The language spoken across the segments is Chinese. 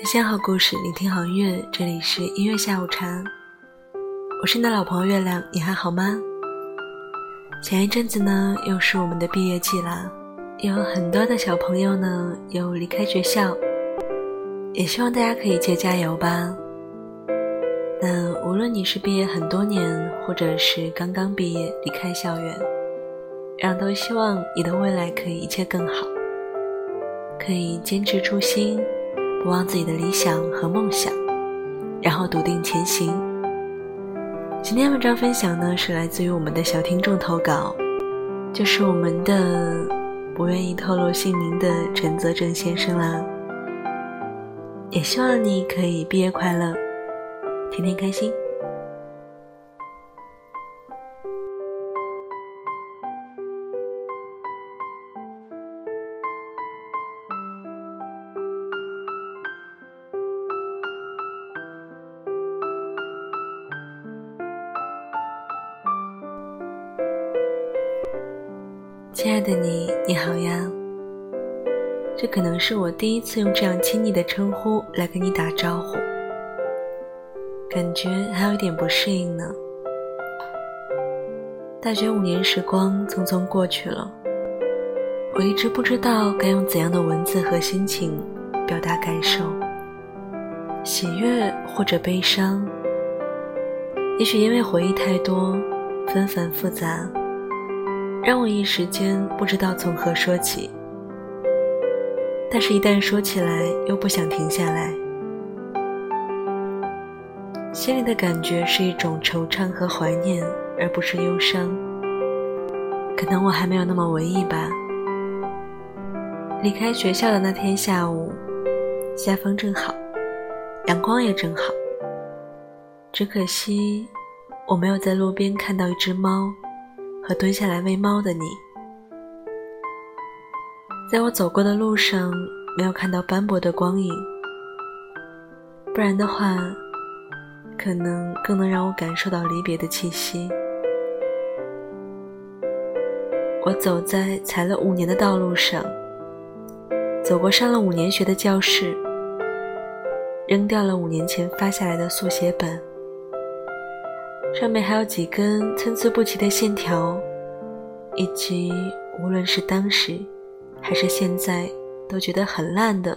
分享好故事，聆听好音乐，这里是音乐下午茶。我是你的老朋友月亮，你还好吗？前一阵子呢，又是我们的毕业季啦，有很多的小朋友呢，又离开学校，也希望大家可以接加油吧。那无论你是毕业很多年，或者是刚刚毕业离开校园，让都希望你的未来可以一切更好，可以坚持初心。不忘自己的理想和梦想，然后笃定前行。今天文章分享呢，是来自于我们的小听众投稿，就是我们的不愿意透露姓名的陈泽正先生啦。也希望你可以毕业快乐，天天开心。亲爱的你，你好呀。这可能是我第一次用这样亲昵的称呼来跟你打招呼，感觉还有一点不适应呢。大学五年时光匆匆过去了，我一直不知道该用怎样的文字和心情表达感受，喜悦或者悲伤。也许因为回忆太多，纷繁复杂。让我一时间不知道从何说起，但是，一旦说起来，又不想停下来。心里的感觉是一种惆怅和怀念，而不是忧伤。可能我还没有那么文艺吧。离开学校的那天下午，下风正好，阳光也正好。只可惜，我没有在路边看到一只猫。和蹲下来喂猫的你，在我走过的路上没有看到斑驳的光影，不然的话，可能更能让我感受到离别的气息。我走在踩了五年的道路上，走过上了五年学的教室，扔掉了五年前发下来的速写本。上面还有几根参差不齐的线条，以及无论是当时还是现在都觉得很烂的、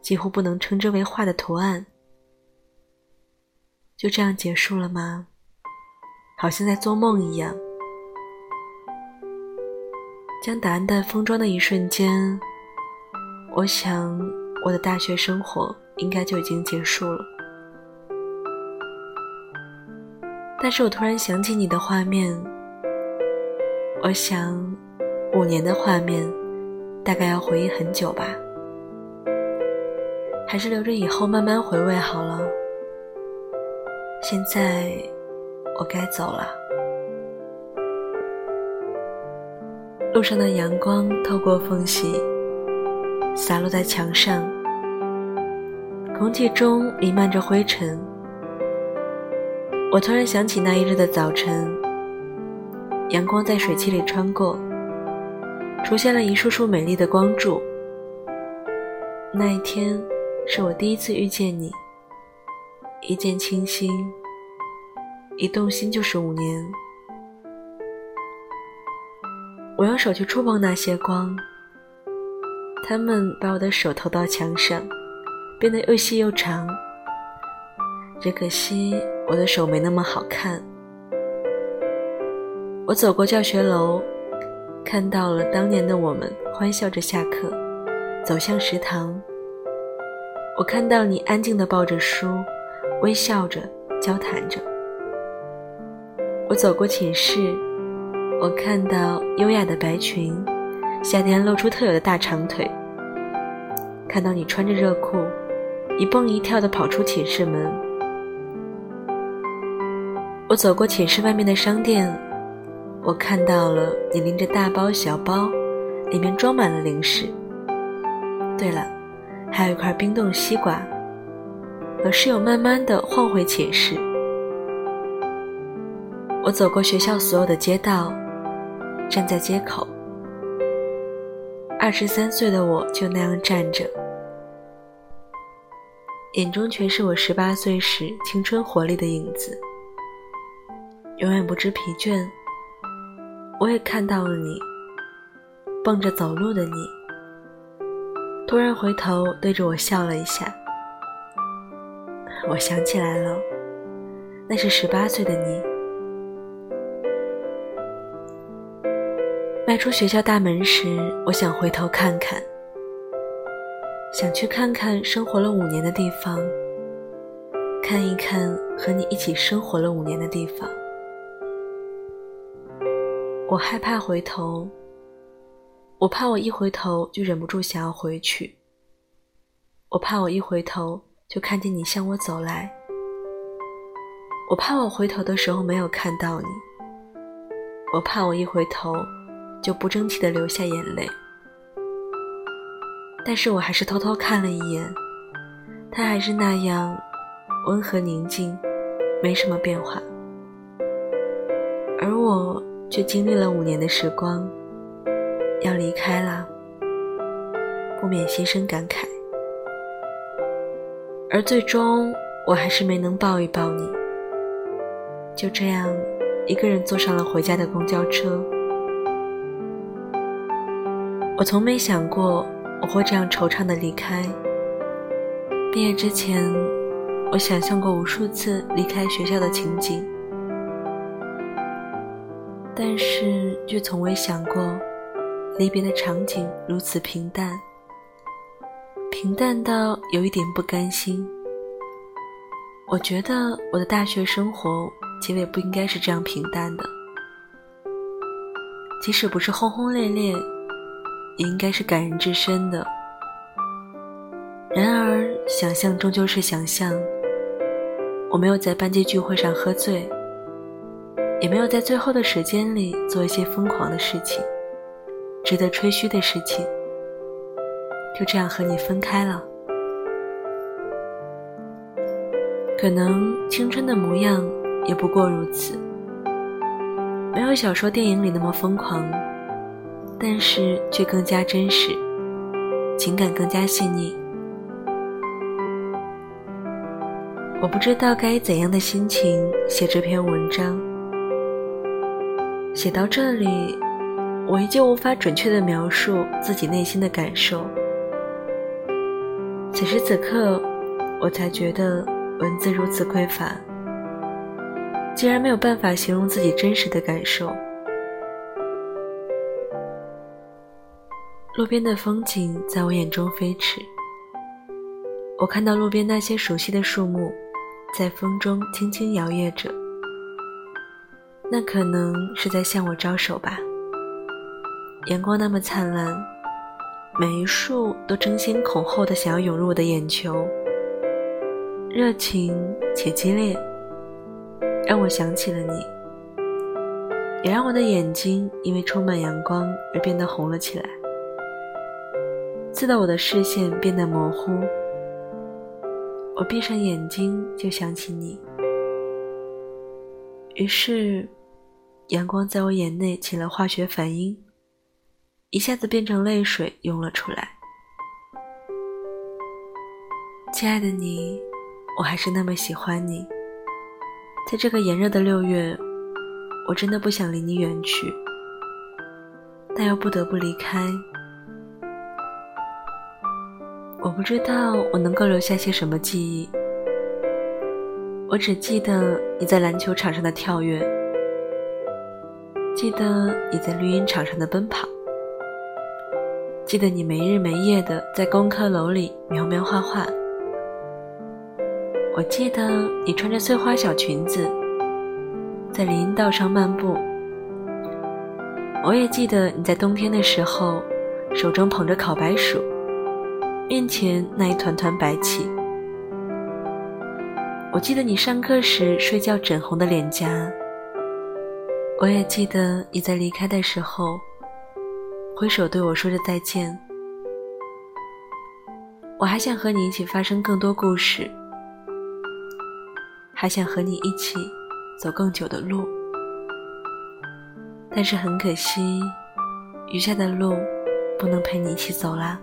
几乎不能称之为画的图案。就这样结束了吗？好像在做梦一样。将答案袋封装的一瞬间，我想我的大学生活应该就已经结束了。但是我突然想起你的画面，我想，五年的画面，大概要回忆很久吧，还是留着以后慢慢回味好了。现在，我该走了。路上的阳光透过缝隙，洒落在墙上，空气中弥漫着灰尘。我突然想起那一日的早晨，阳光在水汽里穿过，出现了一束束美丽的光柱。那一天是我第一次遇见你，一见倾心，一动心就是五年。我用手去触碰那些光，它们把我的手投到墙上，变得又细又长。只可惜。我的手没那么好看。我走过教学楼，看到了当年的我们欢笑着下课，走向食堂。我看到你安静地抱着书，微笑着交谈着。我走过寝室，我看到优雅的白裙，夏天露出特有的大长腿。看到你穿着热裤，一蹦一跳地跑出寝室门。我走过寝室外面的商店，我看到了你拎着大包小包，里面装满了零食。对了，还有一块冰冻西瓜。和室友慢慢的晃回寝室。我走过学校所有的街道，站在街口。二十三岁的我就那样站着，眼中全是我十八岁时青春活力的影子，永远不知疲倦。我也看到了你，蹦着走路的你，突然回头对着我笑了一下。我想起来了，那是十八岁的你。迈出学校大门时，我想回头看看，想去看看生活了五年的地方，看一看和你一起生活了五年的地方。我害怕回头，我怕我一回头就忍不住想要回去，我怕我一回头。就看见你向我走来，我怕我回头的时候没有看到你，我怕我一回头就不争气的流下眼泪，但是我还是偷偷看了一眼，他还是那样温和宁静，没什么变化，而我却经历了五年的时光，要离开了，不免心生感慨。而最终，我还是没能抱一抱你。就这样，一个人坐上了回家的公交车。我从没想过我会这样惆怅的离开。毕业之前，我想象过无数次离开学校的情景，但是却从未想过，离别的场景如此平淡。平淡到有一点不甘心。我觉得我的大学生活结尾不应该是这样平淡的，即使不是轰轰烈烈，也应该是感人至深的。然而，想象终究是想象。我没有在班级聚会上喝醉，也没有在最后的时间里做一些疯狂的事情，值得吹嘘的事情。就这样和你分开了，可能青春的模样也不过如此，没有小说电影里那么疯狂，但是却更加真实，情感更加细腻。我不知道该以怎样的心情写这篇文章，写到这里，我依旧无法准确的描述自己内心的感受。此时此刻，我才觉得文字如此匮乏，竟然没有办法形容自己真实的感受。路边的风景在我眼中飞驰，我看到路边那些熟悉的树木，在风中轻轻摇曳着，那可能是在向我招手吧。阳光那么灿烂。每一束都争先恐后的想要涌入我的眼球，热情且激烈，让我想起了你，也让我的眼睛因为充满阳光而变得红了起来，刺得我的视线变得模糊。我闭上眼睛就想起你，于是，阳光在我眼内起了化学反应。一下子变成泪水涌了出来，亲爱的你，我还是那么喜欢你。在这个炎热的六月，我真的不想离你远去，但又不得不离开。我不知道我能够留下些什么记忆，我只记得你在篮球场上的跳跃，记得你在绿茵场上的奔跑。记得你没日没夜的在工科楼里描描画画。我记得你穿着碎花小裙子，在林荫道上漫步。我也记得你在冬天的时候，手中捧着烤白薯，面前那一团团白气。我记得你上课时睡觉枕红的脸颊。我也记得你在离开的时候。挥手对我说着再见，我还想和你一起发生更多故事，还想和你一起走更久的路，但是很可惜，余下的路不能陪你一起走啦。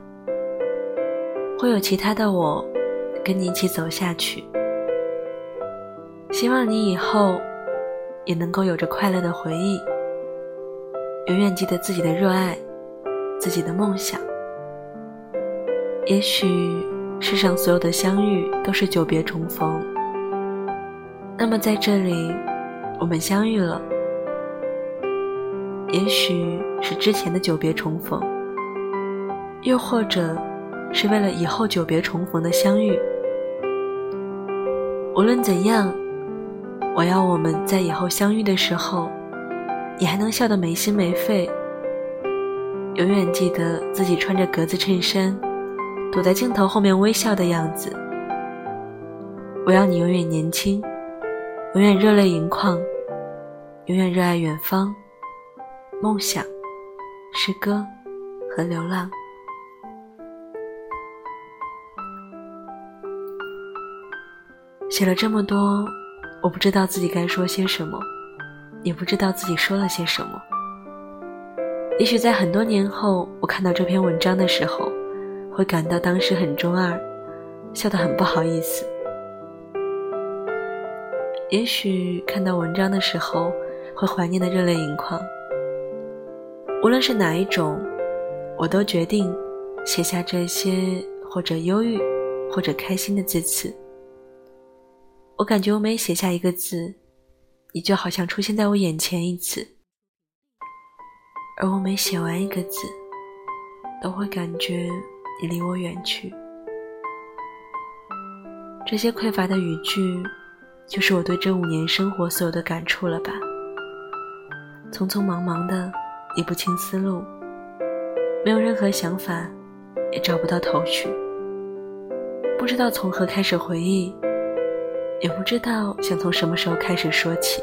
会有其他的我，跟你一起走下去。希望你以后也能够有着快乐的回忆，永远记得自己的热爱，自己的梦想。也许世上所有的相遇都是久别重逢，那么在这里，我们相遇了。也许是之前的久别重逢，又或者是为了以后久别重逢的相遇。无论怎样。我要我们在以后相遇的时候，你还能笑得没心没肺，永远记得自己穿着格子衬衫，躲在镜头后面微笑的样子。我要你永远年轻，永远热泪盈眶，永远热爱远方、梦想、诗歌和流浪。写了这么多。我不知道自己该说些什么，也不知道自己说了些什么。也许在很多年后，我看到这篇文章的时候，会感到当时很中二，笑得很不好意思。也许看到文章的时候，会怀念的热泪盈眶。无论是哪一种，我都决定写下这些，或者忧郁，或者开心的字词。我感觉我每写下一个字，你就好像出现在我眼前一次；而我每写完一个字，都会感觉你离我远去。这些匮乏的语句，就是我对这五年生活所有的感触了吧？匆匆忙忙的，理不清思路，没有任何想法，也找不到头绪，不知道从何开始回忆。也不知道想从什么时候开始说起，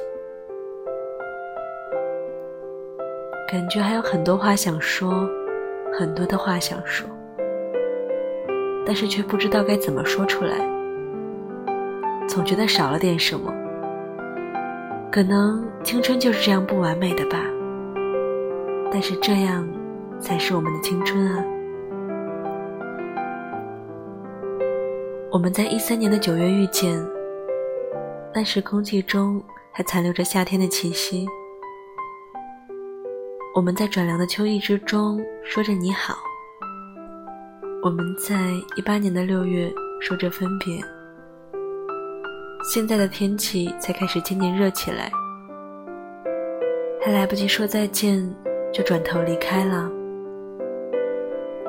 感觉还有很多话想说，很多的话想说，但是却不知道该怎么说出来，总觉得少了点什么。可能青春就是这样不完美的吧，但是这样才是我们的青春啊！我们在一三年的九月遇见。那时空气中还残留着夏天的气息，我们在转凉的秋意之中说着你好。我们在一八年的六月说着分别，现在的天气才开始渐渐热起来，还来不及说再见，就转头离开了。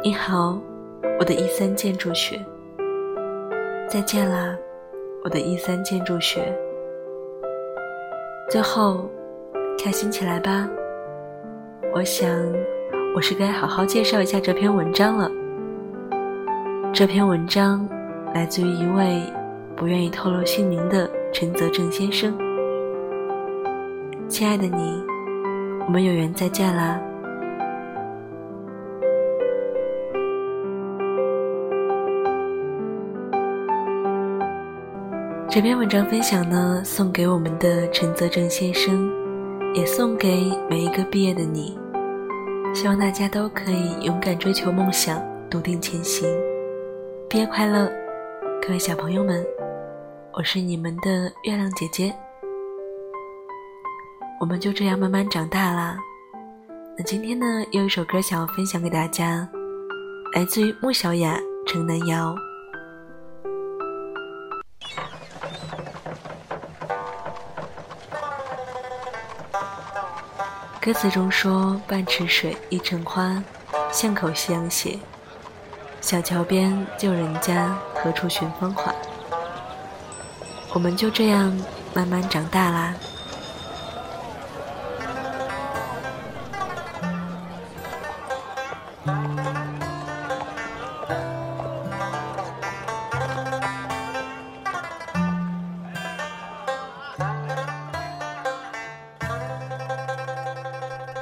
你好，我的一三建筑学，再见啦。我的一三建筑学，最后，开心起来吧！我想，我是该好好介绍一下这篇文章了。这篇文章来自于一位不愿意透露姓名的陈泽正先生。亲爱的你，我们有缘再见啦！这篇文章分享呢，送给我们的陈泽正先生，也送给每一个毕业的你。希望大家都可以勇敢追求梦想，笃定前行。毕业快乐，各位小朋友们！我是你们的月亮姐姐。我们就这样慢慢长大啦。那今天呢，有一首歌想要分享给大家，来自于穆小雅、程南瑶。歌词中说：“半池水一城花，巷口夕阳斜。小桥边旧人家，何处寻芳华？”我们就这样慢慢长大啦。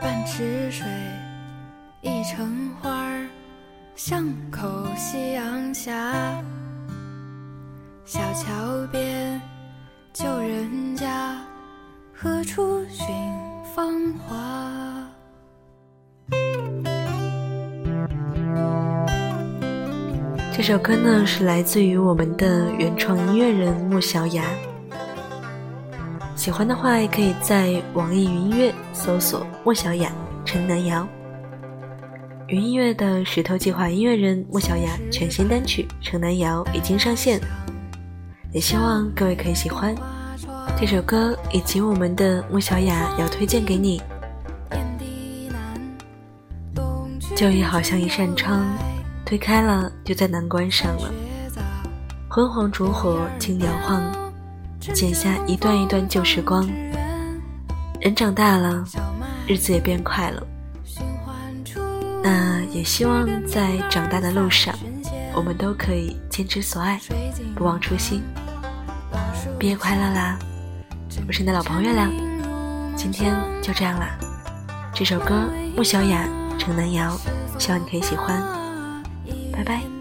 半池水一城花，巷口夕阳下。小桥边旧人家，何处寻芳华？这首歌呢是来自于我们的原创音乐人莫小雅。喜欢的话，也可以在网易云音乐搜索莫小雅、陈南瑶。云音乐的石头计划音乐人莫小雅全新单曲《城南谣》已经上线，也希望各位可以喜欢这首歌，以及我们的莫小雅要推荐给你。旧忆好像一扇窗，推开了就再难关上了。昏黄烛火轻摇晃，剪下一段一段旧时光。人长大了，日子也变快了。那也希望在长大的路上，我们都可以坚持所爱，不忘初心。毕业快乐啦！我是你的老朋友月亮，今天就这样啦。这首歌穆小雅、城南瑶，希望你可以喜欢。拜拜。